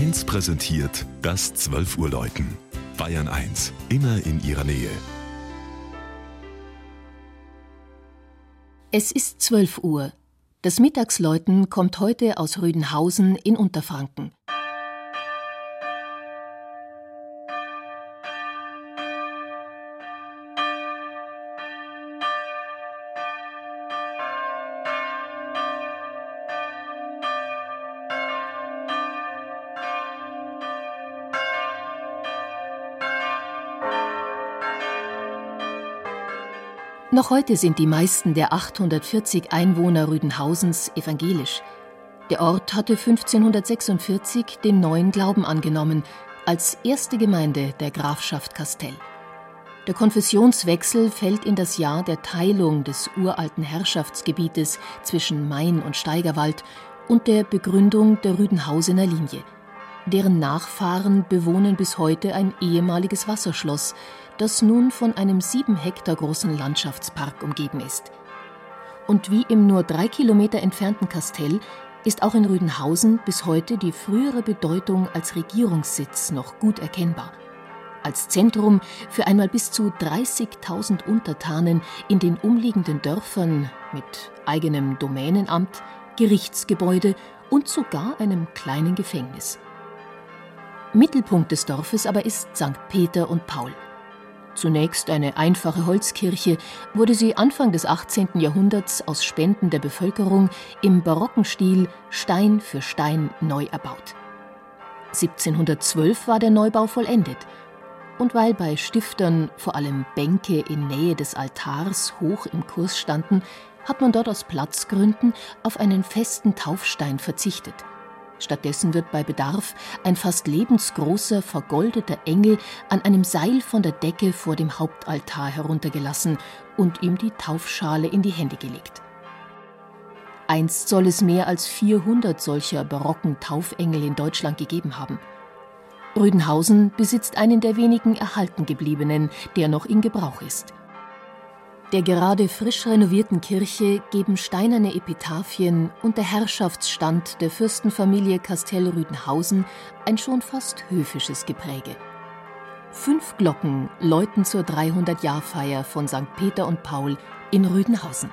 1 präsentiert das 12 Uhr Läuten. Bayern 1, immer in ihrer Nähe. Es ist 12 Uhr. Das Mittagsläuten kommt heute aus Rüdenhausen in Unterfranken. Noch heute sind die meisten der 840 Einwohner Rüdenhausens evangelisch. Der Ort hatte 1546 den neuen Glauben angenommen, als erste Gemeinde der Grafschaft Kastell. Der Konfessionswechsel fällt in das Jahr der Teilung des uralten Herrschaftsgebietes zwischen Main und Steigerwald und der Begründung der Rüdenhausener Linie. Deren Nachfahren bewohnen bis heute ein ehemaliges Wasserschloss, das nun von einem sieben Hektar großen Landschaftspark umgeben ist. Und wie im nur drei Kilometer entfernten Kastell ist auch in Rüdenhausen bis heute die frühere Bedeutung als Regierungssitz noch gut erkennbar. Als Zentrum für einmal bis zu 30.000 Untertanen in den umliegenden Dörfern mit eigenem Domänenamt, Gerichtsgebäude und sogar einem kleinen Gefängnis. Mittelpunkt des Dorfes aber ist St. Peter und Paul – Zunächst eine einfache Holzkirche, wurde sie Anfang des 18. Jahrhunderts aus Spenden der Bevölkerung im barocken Stil Stein für Stein neu erbaut. 1712 war der Neubau vollendet. Und weil bei Stiftern vor allem Bänke in Nähe des Altars hoch im Kurs standen, hat man dort aus Platzgründen auf einen festen Taufstein verzichtet. Stattdessen wird bei Bedarf ein fast lebensgroßer, vergoldeter Engel an einem Seil von der Decke vor dem Hauptaltar heruntergelassen und ihm die Taufschale in die Hände gelegt. Einst soll es mehr als 400 solcher barocken Taufengel in Deutschland gegeben haben. Rüdenhausen besitzt einen der wenigen erhalten gebliebenen, der noch in Gebrauch ist. Der gerade frisch renovierten Kirche geben steinerne Epitaphien und der Herrschaftsstand der Fürstenfamilie Kastell-Rüdenhausen ein schon fast höfisches Gepräge. Fünf Glocken läuten zur 300-Jahr-Feier von St. Peter und Paul in Rüdenhausen.